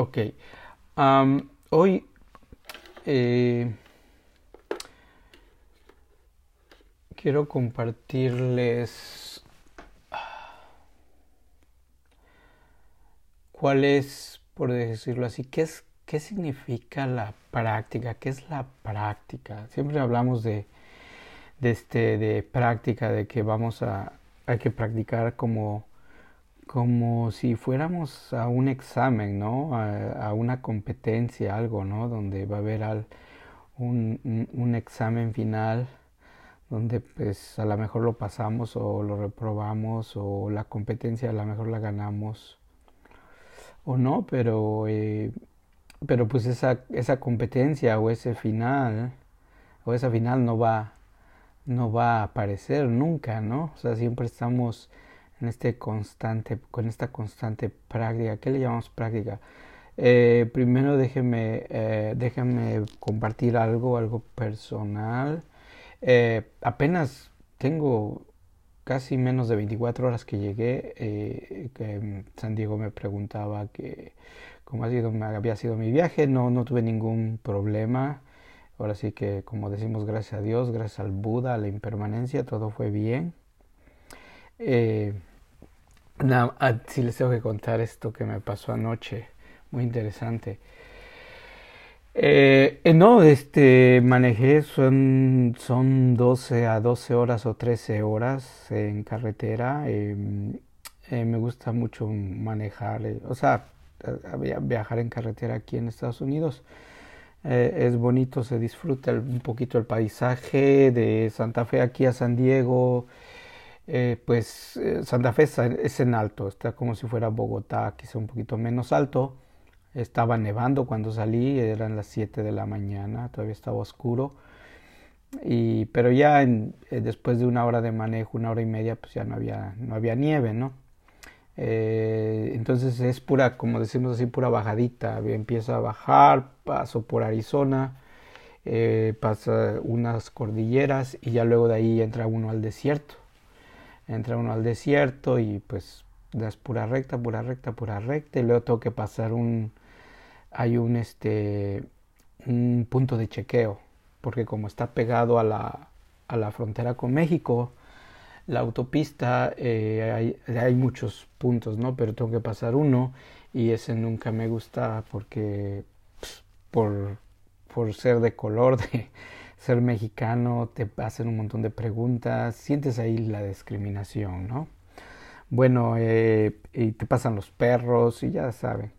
Ok. Hoy eh, quiero compartirles cuál es, por decirlo así, qué es, qué significa la práctica, qué es la práctica. Siempre hablamos de, de este, de práctica, de que vamos a, hay que practicar como como si fuéramos a un examen, ¿no? A, una competencia, algo, ¿no? Donde va a haber un, un, examen final donde pues a lo mejor lo pasamos o lo reprobamos o la competencia a lo mejor la ganamos o no, pero, eh, pero pues esa, esa competencia o ese final o esa final no va, no va a aparecer nunca, ¿no? O sea, siempre estamos en este constante, con esta constante práctica. ¿Qué le llamamos práctica? Eh, primero déjeme, eh, déjeme compartir algo, algo personal. Eh, apenas tengo casi menos de 24 horas que llegué. Eh, que San Diego me preguntaba que cómo ha sido, había sido mi viaje. No, no tuve ningún problema. Ahora sí que, como decimos, gracias a Dios, gracias al Buda, a la impermanencia, todo fue bien. Eh, no, sí les tengo que contar esto que me pasó anoche, muy interesante. Eh, no, este, manejé, son, son 12 a 12 horas o 13 horas en carretera. Eh, eh, me gusta mucho manejar, o sea, viajar en carretera aquí en Estados Unidos. es bonito, se disfruta un poquito el paisaje de Santa Fe aquí a San Diego. Eh, pues eh, Santa Fe es en alto, está como si fuera Bogotá, quizá un poquito menos alto. Estaba nevando cuando salí, eran las 7 de la mañana, todavía estaba oscuro. Y, pero ya en, eh, después de una hora de manejo, una hora y media, pues ya no había, no había nieve, ¿no? Eh, entonces es pura, como decimos así, pura bajadita. Empieza a bajar, paso por Arizona, pasa unas cordilleras y ya luego de ahí entra uno al desierto entra uno al desierto y pues das pura recta, pura recta, pura recta y luego tengo que pasar un hay un este un punto de chequeo porque como está pegado a la, a la frontera con México la autopista eh, hay, hay, muchos puntos no pero tengo que pasar uno y ese nunca me gusta porque pues, por por ser de color de ser mexicano, te hacen un montón de preguntas, sientes ahí la discriminación, ¿no? Bueno, eh, y te pasan los perros y ya saben.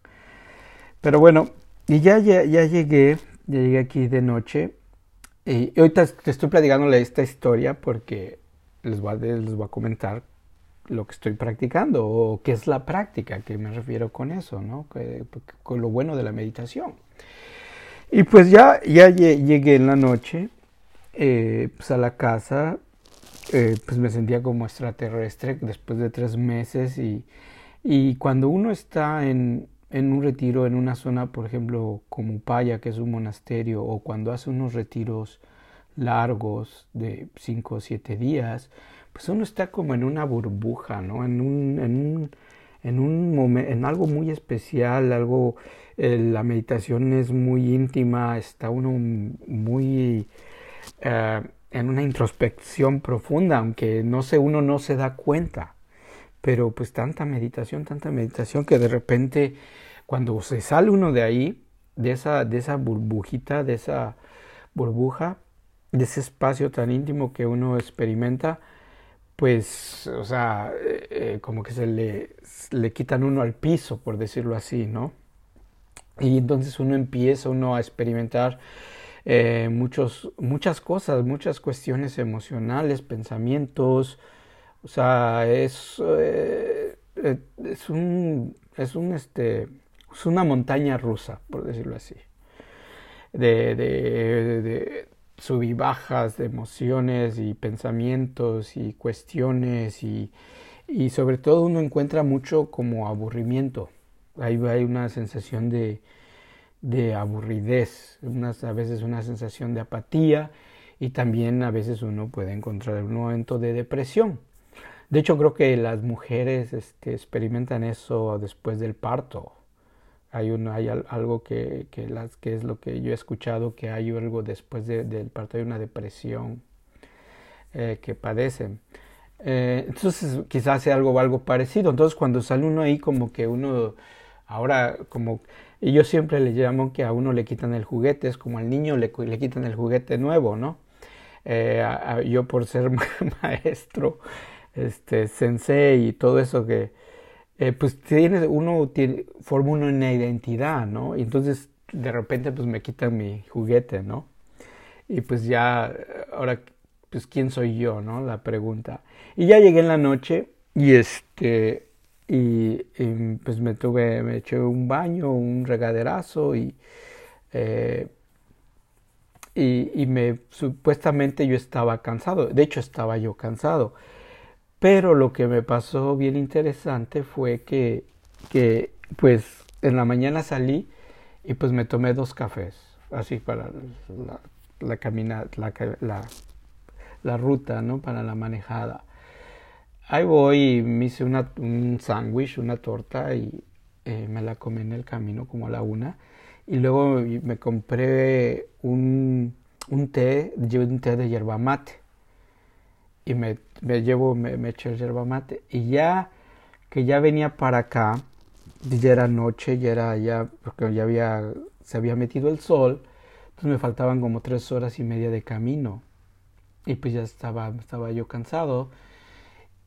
Pero bueno, y ya, ya, ya llegué, ya llegué aquí de noche. Y ahorita te estoy platicándole esta historia porque les voy, a, les voy a comentar lo que estoy practicando o qué es la práctica, que me refiero con eso, ¿no? con lo bueno de la meditación. Y pues ya, ya llegué en la noche eh, pues a la casa, eh, pues me sentía como extraterrestre después de tres meses y, y cuando uno está en, en, un retiro en una zona, por ejemplo, como Upaya, que es un monasterio, o cuando hace unos retiros largos de cinco o siete días, pues uno está como en una burbuja, ¿no? En un, en un en algo muy especial, algo eh, la meditación es muy íntima, está uno muy eh, en una introspección profunda, aunque no sé, uno no se da cuenta. Pero pues tanta meditación, tanta meditación que de repente cuando se sale uno de ahí, de esa, de esa burbujita, de esa burbuja, de ese espacio tan íntimo que uno experimenta, pues, o sea, eh, eh como que se le, le quitan uno al piso, por decirlo así, ¿no? Y entonces uno empieza uno a experimentar eh, muchos, muchas cosas, muchas cuestiones emocionales, pensamientos. O sea, es, es un, es un, este, es una montaña rusa, por decirlo así. De sub y bajas de emociones y pensamientos y cuestiones y, y sobre todo uno encuentra mucho como aburrimiento Ahí hay una sensación de, de aburridez, a veces una sensación de apatía y también a veces uno puede encontrar un momento de depresión. De hecho, creo que las mujeres este, experimentan eso después del parto. Hay, un, hay algo que, que, las, que es lo que yo he escuchado, que hay algo después del parto, hay una depresión eh, que padecen. Eh, entonces quizás sea algo, algo parecido. Entonces cuando sale uno ahí como que uno, ahora como, y yo siempre le llamo que a uno le quitan el juguete, es como al niño le, le quitan el juguete nuevo, ¿no? Eh, yo por ser maestro, este, sensei y todo eso que, eh, pues tiene, uno tiene, forma una identidad, ¿no? Y entonces de repente pues me quitan mi juguete, ¿no? Y pues ya, ahora, pues quién soy yo, ¿no? La pregunta. Y ya llegué en la noche y este, y, pues me tuve, me eché un baño, un regaderazo y... Eh, y, me supuestamente yo estaba cansado, de hecho estaba yo cansado, pero lo que me pasó bien interesante fue que, que pues en la mañana salí y pues me tomé dos cafés, así para la, la caminata, la, la, ruta, ¿no? Para la manejada. Ahí voy y me hice una, un sándwich, una torta y eh, me la comí en el camino como a la una y luego me compré un, un té, un té de yerba mate. Y me, me llevo, me, me el yerba mate. Y ya que ya venía para acá, ya era noche, ya era ya, porque ya había, se había metido el sol, entonces me faltaban como tres horas y media de camino. Y pues ya estaba, estaba yo cansado.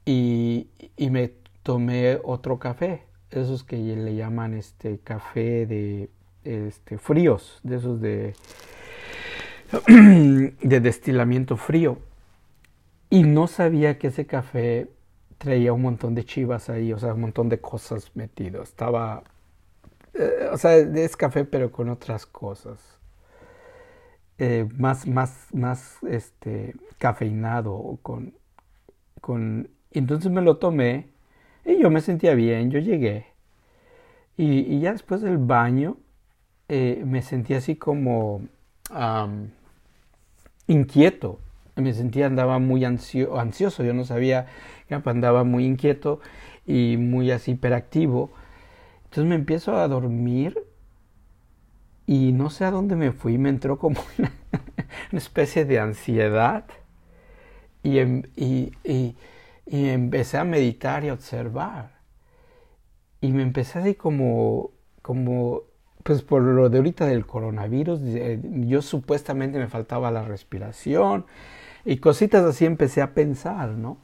Y, y me tomé otro café, esos que le llaman este café de este, fríos, de esos de, de destilamiento frío. Y no sabía que ese café traía un montón de chivas ahí, o sea, un montón de cosas metido. Estaba, eh, o sea, es café pero con otras cosas. Eh, más, más, más, este, cafeinado, con, con, entonces me lo tomé y yo me sentía bien, yo llegué. Y, y ya después del baño, eh, me sentía así como inquieto. Me sentía, andaba muy ansioso, yo no sabía, andaba muy inquieto y muy así hiperactivo. Entonces me empiezo a dormir y no sé a dónde me fui, me entró como una, especie de ansiedad y, em, y, y, y, empecé a meditar y observar. Y me empecé así como, como pues por lo de ahorita del coronavirus, eh, yo supuestamente me faltaba la respiración y cositas así empecé a pensar, ¿no?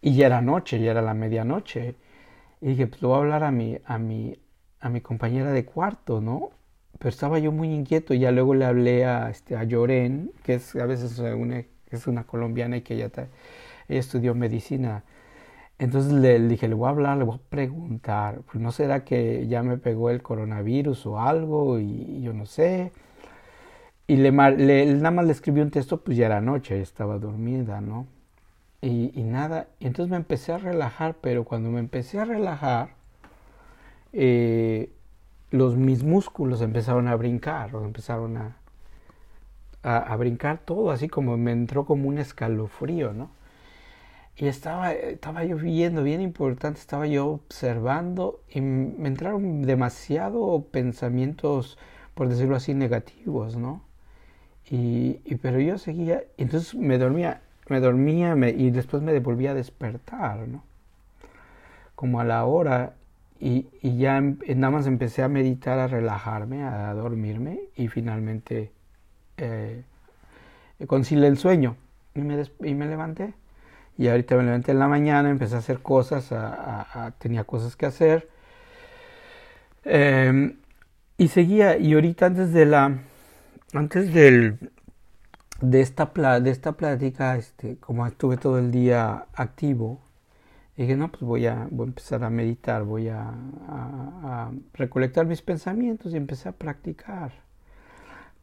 Y ya era noche, ya era la medianoche. Y dije, pues lo voy a hablar a mi, a mi, a mi compañera de cuarto, ¿no? Pero estaba yo muy inquieto. Y ya luego le hablé a, este, a Lloren, que es a veces una, es una colombiana y que ella, ella estudió medicina entonces le, dije, le voy a hablar, le voy a preguntar, pues no será que ya me pegó el coronavirus o algo y, yo no sé. Y le, nada más le escribí un texto, pues ya era noche, estaba dormida, ¿no? Y, nada, entonces me empecé a relajar, pero cuando me empecé a relajar, eh, los, mis músculos empezaron a brincar, o empezaron a, a, a brincar todo, así como me entró como un escalofrío, ¿no? Y estaba, estaba yo viendo, bien importante, estaba yo observando y me entraron demasiado pensamientos, por decirlo así, negativos, ¿no? Y, pero yo seguía, entonces me dormía, me dormía y después me devolvía a despertar, ¿no? Como a la hora y, ya em, nada más empecé a meditar, a relajarme, a dormirme y finalmente eh, el sueño y me, y me levanté. Y ahorita me levanté en la mañana, empecé a hacer cosas, tenía cosas que hacer. Em, y seguía, y ahorita antes de la, antes del, de esta, de esta plática, este, como estuve todo el día activo, dije, no, pues voy a, voy a empezar a meditar, voy a, recolectar mis pensamientos y empecé a practicar.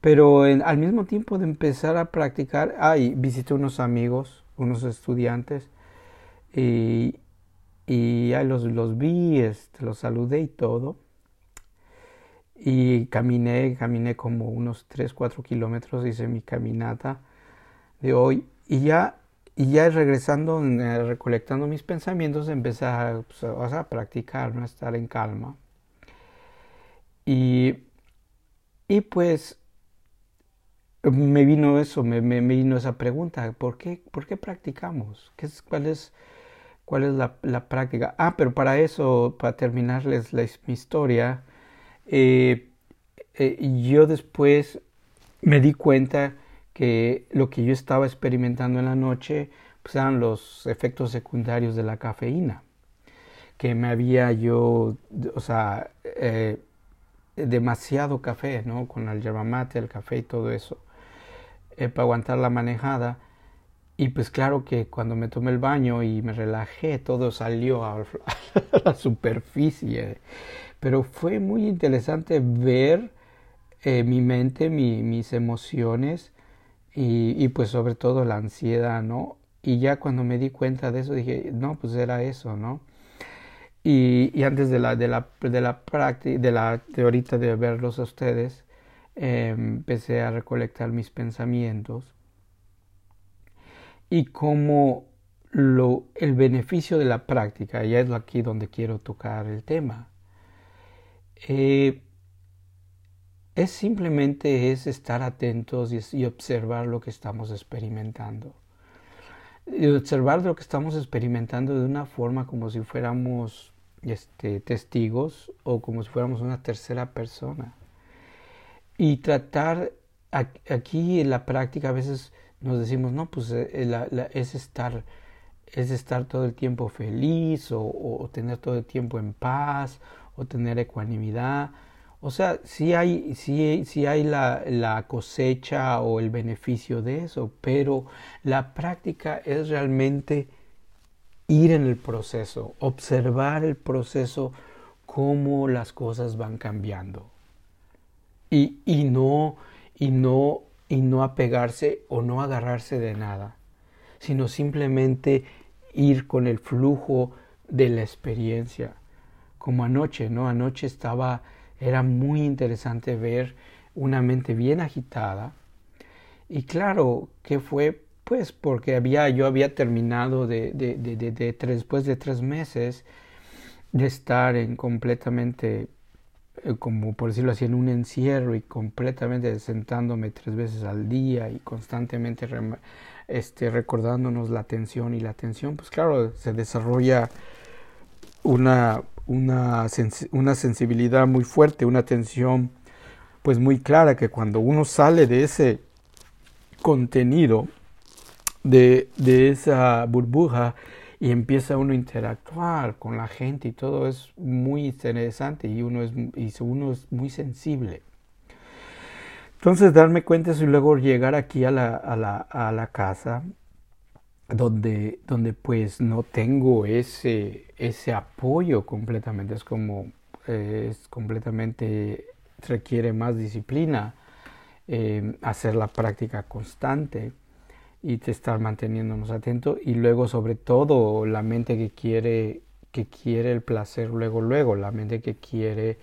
Pero al mismo tiempo de empezar a practicar, ay, visité unos amigos unos estudiantes y, y los, los vi, este, los saludé y todo. Y caminé, caminé como unos 3, 4 kilómetros, hice mi caminata de hoy. Y ya, y ya regresando, eh, recolectando mis pensamientos, empecé a, pues, a practicar, a estar en calma. Y, y pues me vino eso, me, me, vino esa pregunta, ¿por qué, por qué practicamos? ¿Qué es, ¿Cuál es, cuál es la, la, práctica? Ah, pero para eso, para terminarles la, mi historia, eh, eh, yo después me di cuenta que lo que yo estaba experimentando en la noche pues eran los efectos secundarios de la cafeína, que me había yo, o sea, eh, demasiado café, ¿no? Con el yerba mate, el café y todo eso. Eh, para aguantar la manejada. Y pues claro que cuando me tomé el baño y me relajé, todo salió a, la superficie. Pero fue muy interesante ver eh, mi mente, mis emociones y, pues sobre todo la ansiedad, ¿no? Y ya cuando me di cuenta de eso dije, no, pues era eso, ¿no? Y, antes de la, de la, de la práctica, de la teorita de verlos a ustedes, empecé a recolectar mis pensamientos y como lo, el beneficio de la práctica, ya es aquí donde quiero tocar el tema, eh, es simplemente es estar atentos y, observar lo que estamos experimentando. Y observar lo que estamos experimentando de una forma como si fuéramos este, testigos o como si fuéramos una tercera persona y tratar aquí en la práctica a veces nos decimos no pues eh, es estar es estar todo el tiempo feliz o, tener todo el tiempo en paz o tener ecuanimidad o sea sí hay sí, sí hay la, la cosecha o el beneficio de eso pero la práctica es realmente ir en el proceso observar el proceso cómo las cosas van cambiando y, y, no, y, no, y no apegarse o no agarrarse de nada, sino simplemente ir con el flujo de la experiencia. Como anoche, ¿no? Anoche estaba, era muy interesante ver una mente bien agitada. Y claro que fue pues porque había, yo había terminado de, de, de, de, después de tres meses de estar en completamente eh, como por decirlo así, en un encierro y completamente sentándome tres veces al día y constantemente este, recordándonos la atención y la atención, pues claro, se desarrolla una, una, una sensibilidad muy fuerte, una atención pues muy clara que cuando uno sale de ese contenido, de, de esa burbuja, y empieza uno a interactuar con la gente y todo es muy interesante y uno es, y uno es muy sensible. Entonces darme cuenta y luego llegar aquí a la, a la, a la casa donde, donde pues no tengo ese, ese apoyo completamente, es como es completamente requiere más disciplina, eh, hacer la práctica constante y te estar manteniéndonos atentos y luego sobre todo la mente que quiere que quiere el placer luego luego. La mente que quiere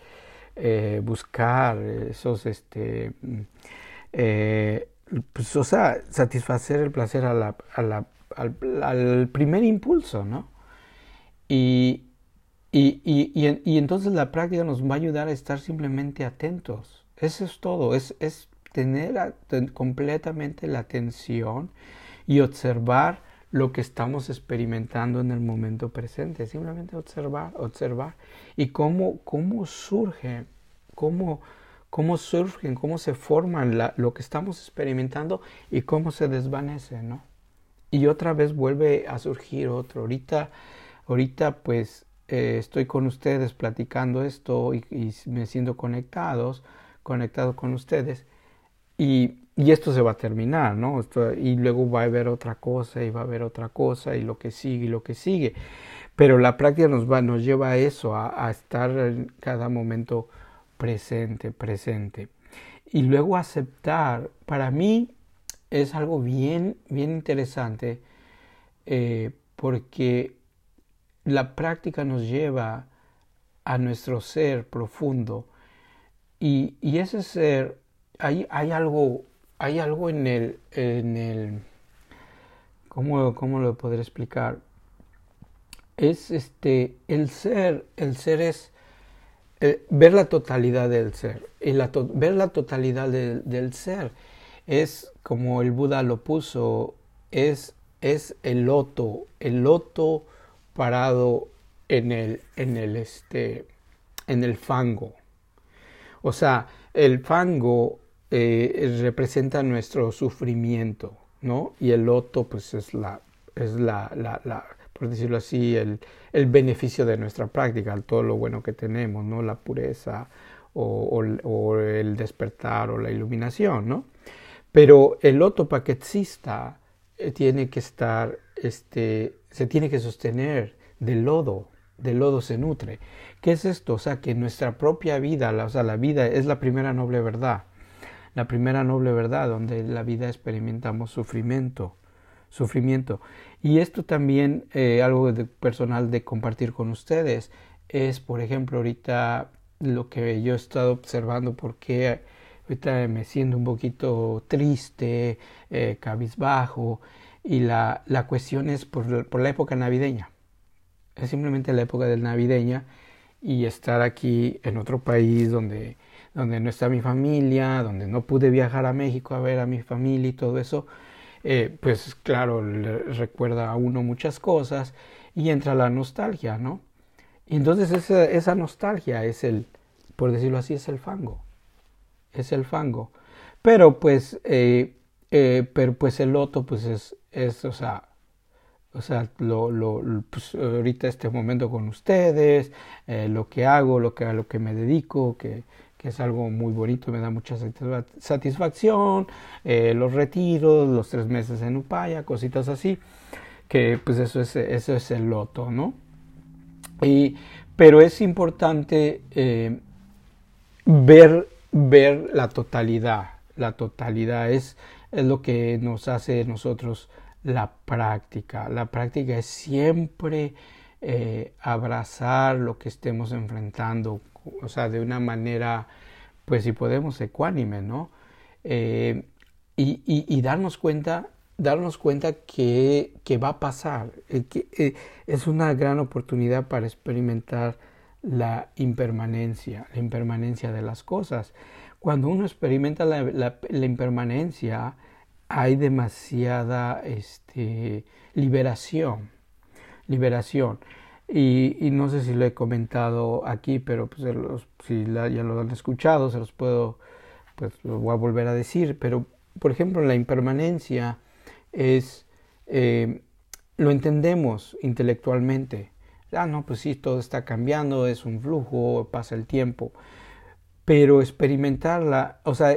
eh, buscar esos este mm, eh, pues, o sea satisfacer el placer a la, a la, al, primer impulso no y y, y, y, entonces la práctica nos va a ayudar a estar simplemente atentos eso es todo es, es tener completamente la atención y observar lo que estamos experimentando en el momento presente. Simplemente observar, observar. Y cómo, cómo surge, cómo, cómo surgen, cómo se forman lo que estamos experimentando y cómo se desvanece, ¿no? Y otra vez vuelve a surgir otro. Ahorita, ahorita pues eh, estoy con ustedes platicando esto y, me siento conectados, conectado con ustedes y, y, esto se va a terminar, ¿no? y luego va a haber otra cosa y va a haber otra cosa y lo que sigue y lo que sigue. Pero la práctica nos, va, nos lleva a eso, a estar en cada momento presente, presente. Y luego aceptar, para mí es algo bien, bien interesante eh, porque la práctica nos lleva a nuestro ser profundo y, y ese ser hay, hay algo, hay algo en el, en el, ¿cómo, cómo lo podré explicar? Es este, el ser, el ser es, eh, ver la totalidad del ser. Y la ver la totalidad del ser es, como el Buda lo puso, es, es el loto, el loto parado en el, en el, este, en el fango. O sea, el fango eh, representa nuestro sufrimiento, ¿no? Y el loto, pues, es la, es la, por decirlo así, el, el, beneficio de nuestra práctica, todo lo bueno que tenemos, ¿no? La pureza o, o, el despertar o la iluminación, ¿no? Pero el para que exista eh, tiene que estar, este, se tiene que sostener del lodo, del lodo se nutre. ¿Qué es esto? O sea, que nuestra propia vida, o sea, la vida es la primera noble verdad, la primera noble verdad donde la vida experimentamos sufrimiento, sufrimiento. Y esto también, eh, algo personal de compartir con ustedes, es, por ejemplo, ahorita lo que yo he estado observando, porque ahorita me siento un poquito triste, eh, cabizbajo, y la, la cuestión es por, por la época navideña es simplemente la época del navideña y estar aquí en otro país donde, donde no está mi familia, donde no pude viajar a México a ver a mi familia y todo eso, eh, pues claro, le recuerda a uno muchas cosas y entra la nostalgia, ¿no? Y entonces esa, esa nostalgia es el, por decirlo así, es el fango, es el fango. Pero pues, eh, eh, pero pues el loto, pues es, es, o sea, o sea, lo, lo, pues, ahorita este momento con ustedes, eh, lo que hago, lo que, a lo que me dedico, que, que es algo muy bonito, me da mucha satisfacción, los retiros, los tres meses en Upaya, cositas así, que pues eso es, eso es el loto, ¿no? Y, pero es importante ver, ver la totalidad, la totalidad es, es lo que nos hace nosotros la práctica. La práctica es siempre eh, abrazar lo que estemos enfrentando, o sea, de una manera, pues si podemos, ecuánime, ¿no? Eh, y, darnos cuenta, darnos cuenta que, que va a pasar, eh, que es una gran oportunidad para experimentar la impermanencia, la impermanencia de las cosas. Cuando uno experimenta la, impermanencia, hay demasiada este, liberación, liberación. Y, no sé si lo he comentado aquí, pero pues, si ya lo han escuchado, se los puedo, pues voy a volver a decir. Pero, por ejemplo, la impermanencia es, eh, lo entendemos intelectualmente. Ah, no, pues sí, todo está cambiando, es un flujo, pasa el tiempo. Pero experimentarla, o sea,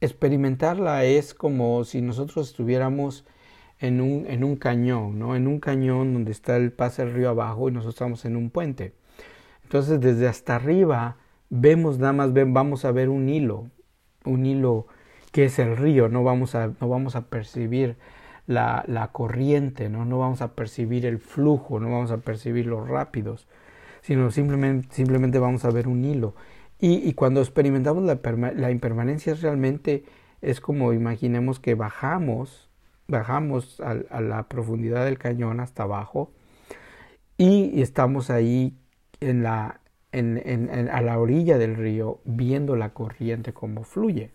experimentarla es como si nosotros estuviéramos en un, en un cañón, ¿no? En un cañón donde está el pase el río abajo y nosotros estamos en un puente. Entonces, desde hasta arriba vemos nada más, vamos a ver un hilo, un hilo que es el río, no vamos a, no vamos a percibir la, corriente, ¿no? no vamos a percibir el flujo, no vamos a percibir los rápidos, sino simplemente, simplemente vamos a ver un hilo. Y, cuando experimentamos la, la, impermanencia realmente es como imaginemos que bajamos, bajamos a, la profundidad del cañón hasta abajo y estamos ahí en la, en, a la orilla del río viendo la corriente como fluye.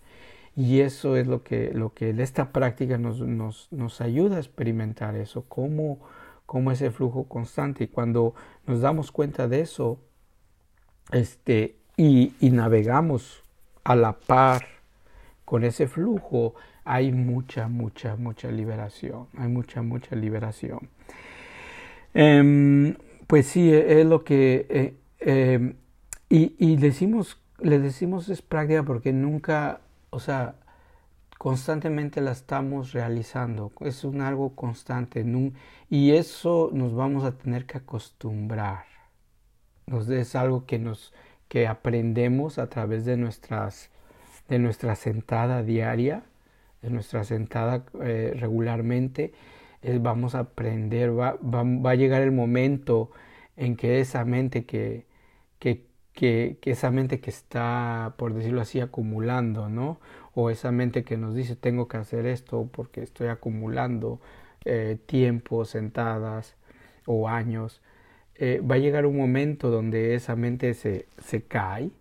Y eso es lo que, lo que esta práctica nos, nos, nos ayuda a experimentar eso, como cómo ese flujo constante. Y cuando nos damos cuenta de eso, este, y, navegamos a la par con ese flujo, hay mucha, mucha, mucha liberación, hay mucha, mucha liberación. Em, pues sí, es lo que... Eh, em, y, y decimos, le decimos es práctica porque nunca, o sea, constantemente la estamos realizando, es un algo constante y eso nos vamos a tener que acostumbrar. es algo que nos, que aprendemos a través de nuestras de nuestra sentada diaria, de nuestra sentada eh, regularmente, vamos a aprender, va, va, a llegar el momento en que esa mente que, que, que, esa mente que está, por decirlo así, acumulando, ¿no? O esa mente que nos dice tengo que hacer esto porque estoy acumulando eh, tiempo, sentadas o años, eh, va a llegar un momento donde esa mente se, se cae,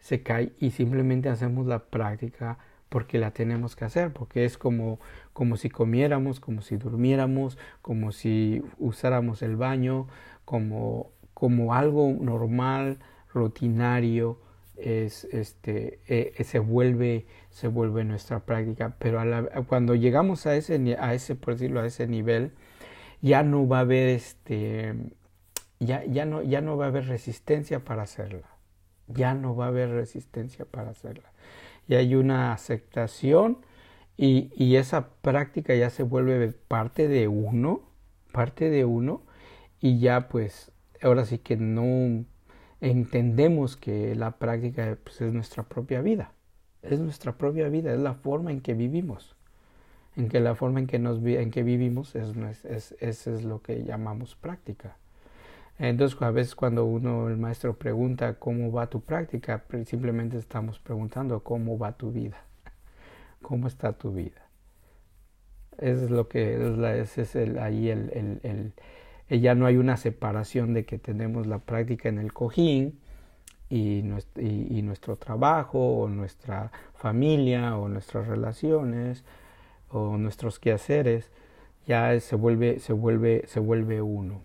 se cae y simplemente hacemos la práctica porque la tenemos que hacer, porque es como, como si comiéramos, como si durmiéramos, como si usáramos el baño, como, como algo normal, rutinario, es, este, eh, se, vuelve, se vuelve nuestra práctica. Pero cuando llegamos a ese, a ese, por decirlo, a ese nivel, ya no va a haber este, ya, ya, no, ya no va a haber resistencia para hacerla. Ya no va a haber resistencia para hacerla. Y hay una aceptación y, y esa práctica ya se vuelve parte de uno, parte de uno, y ya pues ahora sí que no entendemos que la práctica pues, es nuestra propia vida, es nuestra propia vida, es la forma en que vivimos, en que la forma en que, nos, en que vivimos es, es, es, es lo que llamamos práctica. Entonces, a veces cuando uno, el maestro pregunta cómo va tu práctica, simplemente estamos preguntando cómo va tu vida, cómo está tu vida. Eso es lo que es, es el, ahí el, ya no hay una separación de que tenemos la práctica en el cojín y nuestro, y, nuestro trabajo o nuestra familia o nuestras relaciones o nuestros quehaceres ya se vuelve se vuelve se vuelve uno.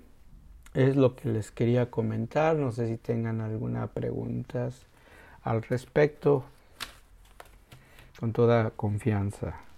Es lo que les quería comentar no sé si tengan alguna preguntas al respecto. Con toda confianza